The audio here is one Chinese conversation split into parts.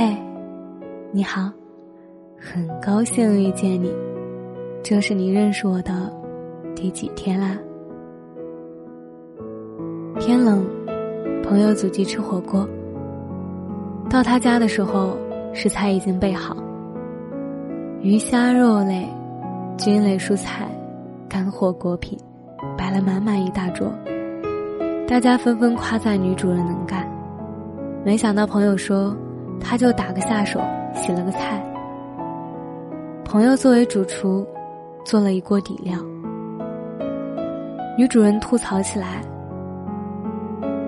嘿，你好，很高兴遇见你。这是你认识我的第几天啦？天冷，朋友组织吃火锅。到他家的时候，食材已经备好，鱼虾肉类、菌类蔬菜、干货果品，摆了满满一大桌。大家纷纷夸赞女主人能干，没想到朋友说。他就打个下手，洗了个菜。朋友作为主厨，做了一锅底料。女主人吐槽起来，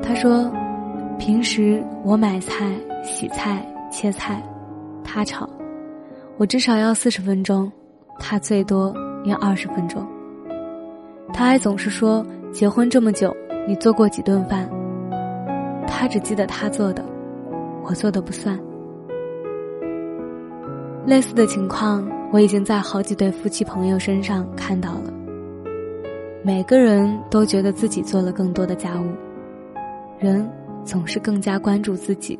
她说：“平时我买菜、洗菜、切菜，他炒，我至少要四十分钟，他最多要二十分钟。他还总是说，结婚这么久，你做过几顿饭？他只记得他做的。”我做的不算。类似的情况，我已经在好几对夫妻朋友身上看到了。每个人都觉得自己做了更多的家务，人总是更加关注自己。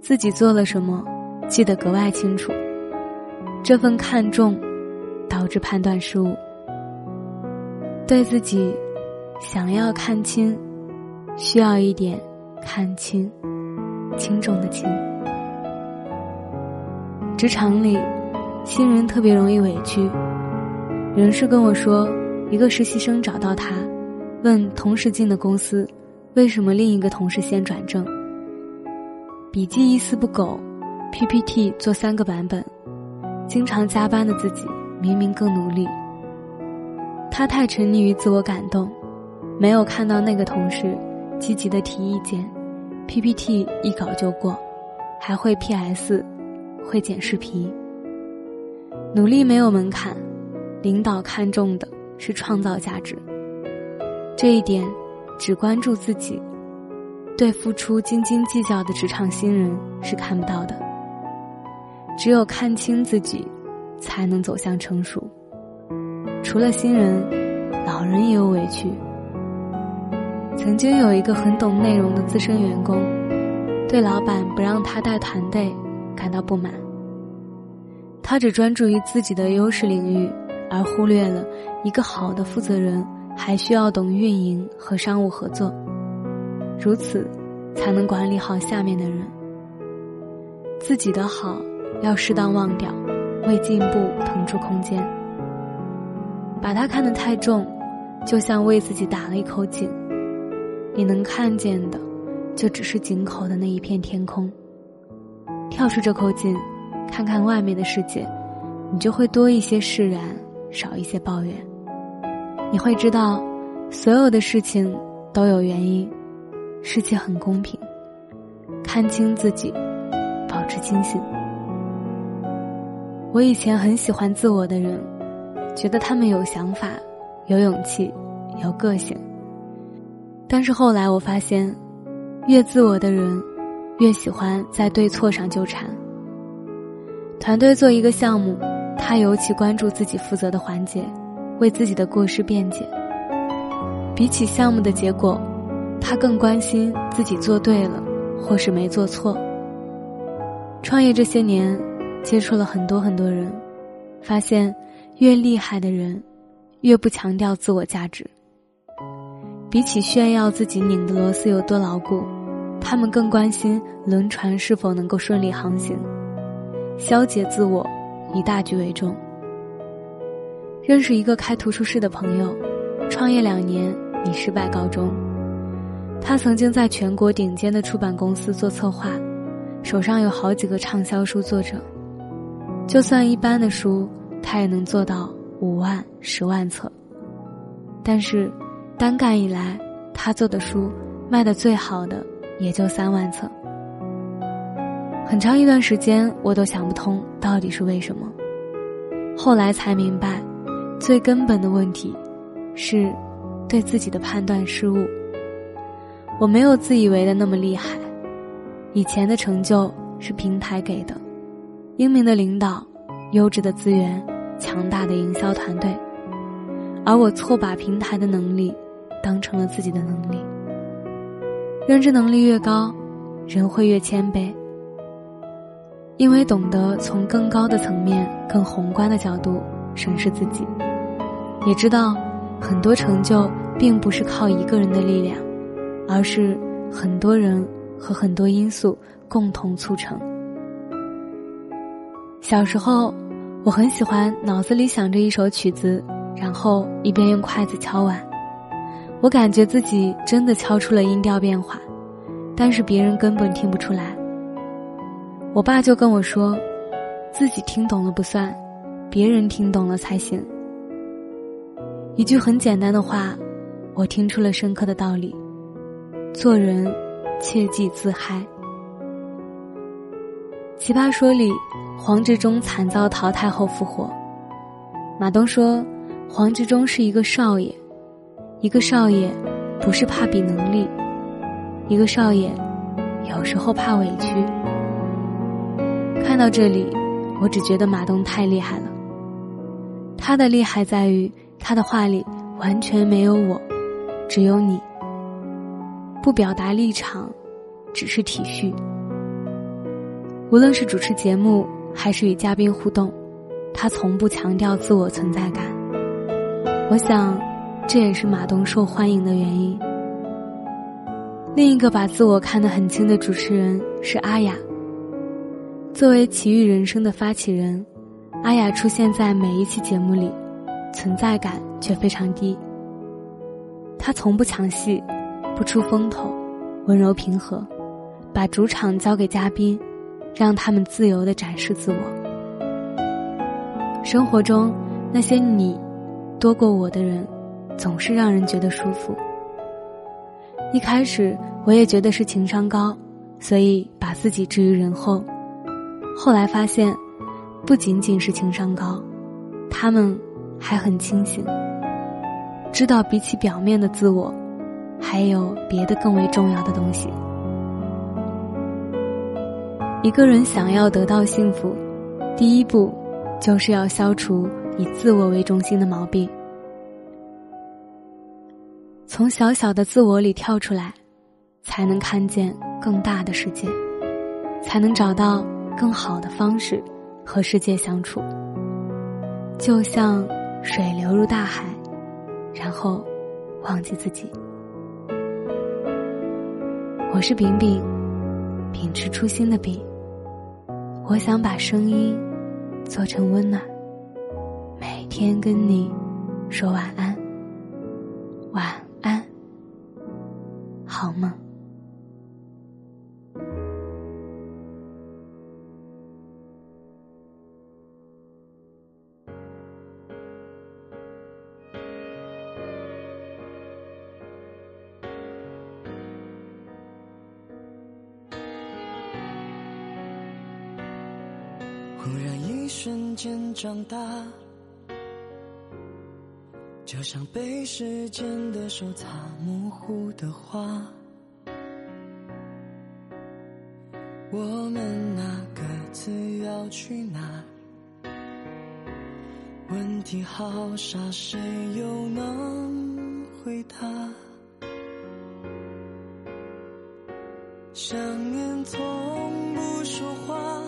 自己做了什么，记得格外清楚。这份看重，导致判断失误。对自己，想要看清，需要一点看清。轻重的轻。职场里，新人特别容易委屈。人事跟我说，一个实习生找到他，问同时进的公司，为什么另一个同事先转正？笔记一丝不苟，PPT 做三个版本，经常加班的自己明明更努力。他太沉溺于自我感动，没有看到那个同事积极的提意见。PPT 一稿就过，还会 PS，会剪视频。努力没有门槛，领导看重的是创造价值。这一点，只关注自己，对付出斤斤计较的职场新人是看不到的。只有看清自己，才能走向成熟。除了新人，老人也有委屈。曾经有一个很懂内容的资深员工，对老板不让他带团队感到不满。他只专注于自己的优势领域，而忽略了一个好的负责人还需要懂运营和商务合作，如此才能管理好下面的人。自己的好要适当忘掉，为进步腾出空间。把他看得太重，就像为自己打了一口井。你能看见的，就只是井口的那一片天空。跳出这口井，看看外面的世界，你就会多一些释然，少一些抱怨。你会知道，所有的事情都有原因，世界很公平。看清自己，保持清醒。我以前很喜欢自我的人，觉得他们有想法，有勇气，有个性。但是后来我发现，越自我的人，越喜欢在对错上纠缠。团队做一个项目，他尤其关注自己负责的环节，为自己的过失辩解。比起项目的结果，他更关心自己做对了，或是没做错。创业这些年，接触了很多很多人，发现，越厉害的人，越不强调自我价值。比起炫耀自己拧的螺丝有多牢固，他们更关心轮船是否能够顺利航行，消解自我，以大局为重。认识一个开图书室的朋友，创业两年以失败告终。他曾经在全国顶尖的出版公司做策划，手上有好几个畅销书作者，就算一般的书，他也能做到五万、十万册，但是。单干以来，他做的书卖的最好的也就三万册。很长一段时间，我都想不通到底是为什么。后来才明白，最根本的问题是对自己的判断失误。我没有自以为的那么厉害，以前的成就是平台给的，英明的领导、优质的资源、强大的营销团队，而我错把平台的能力。当成了自己的能力，认知能力越高，人会越谦卑。因为懂得从更高的层面、更宏观的角度审视自己，也知道很多成就并不是靠一个人的力量，而是很多人和很多因素共同促成。小时候，我很喜欢脑子里想着一首曲子，然后一边用筷子敲碗，我感觉自己真的敲出了音调变化，但是别人根本听不出来。我爸就跟我说：“自己听懂了不算，别人听懂了才行。”一句很简单的话，我听出了深刻的道理：做人切忌自嗨。奇葩说里，黄执中惨遭淘汰后复活。马东说：“黄执中是一个少爷，一个少爷不是怕比能力，一个少爷有时候怕委屈。”看到这里，我只觉得马东太厉害了。他的厉害在于他的话里完全没有我，只有你。不表达立场，只是体恤。无论是主持节目还是与嘉宾互动，他从不强调自我存在感。我想，这也是马东受欢迎的原因。另一个把自我看得很轻的主持人是阿雅。作为奇遇人生的发起人，阿雅出现在每一期节目里，存在感却非常低。她从不抢戏，不出风头，温柔平和，把主场交给嘉宾，让他们自由的展示自我。生活中那些你多过我的人，总是让人觉得舒服。一开始我也觉得是情商高，所以把自己置于人后。后来发现，不仅仅是情商高，他们还很清醒，知道比起表面的自我，还有别的更为重要的东西。一个人想要得到幸福，第一步就是要消除以自我为中心的毛病，从小小的自我里跳出来，才能看见更大的世界，才能找到。更好的方式和世界相处，就像水流入大海，然后忘记自己。我是饼饼，秉持初心的饼。我想把声音做成温暖，每天跟你说晚安，好梦。忽然一瞬间长大，就像被时间的手擦模糊的画。我们那各自要去哪？问题好傻，谁又能回答？想念从不说话。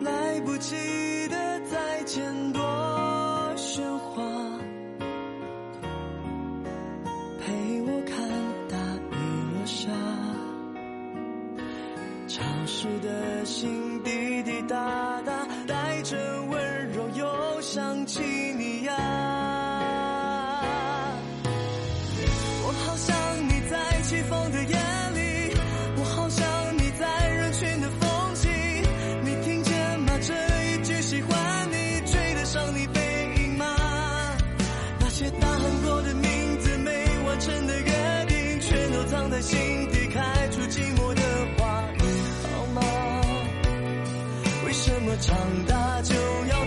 来不及的再见多心底开出寂寞的花你好吗？为什么长大就要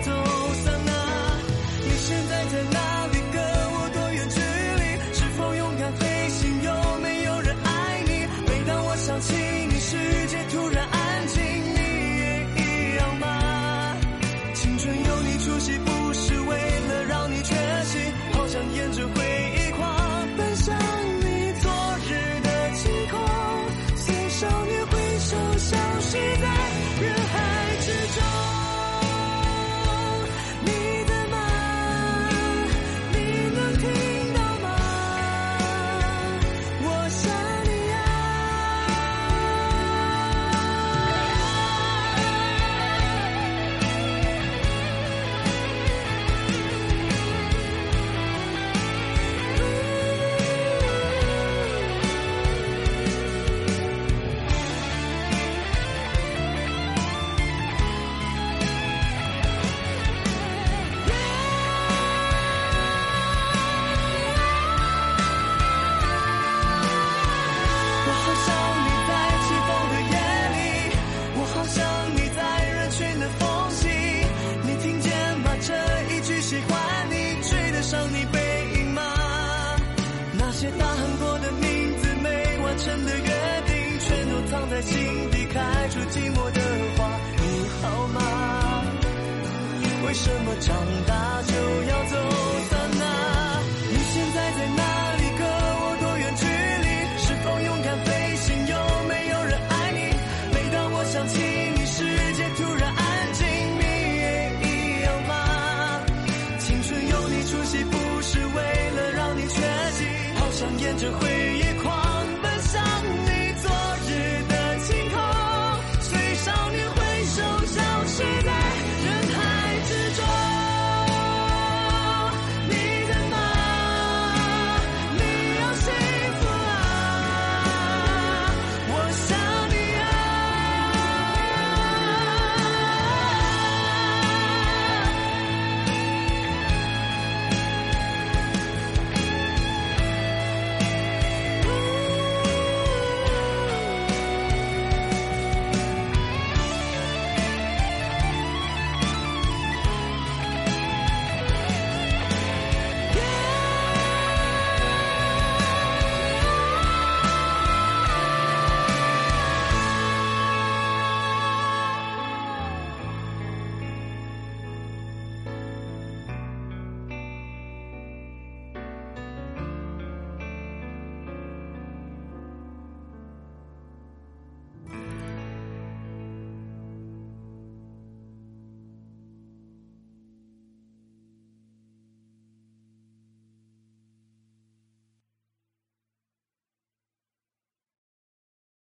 在心底开出寂寞的花你好吗？为什么长大就要走散？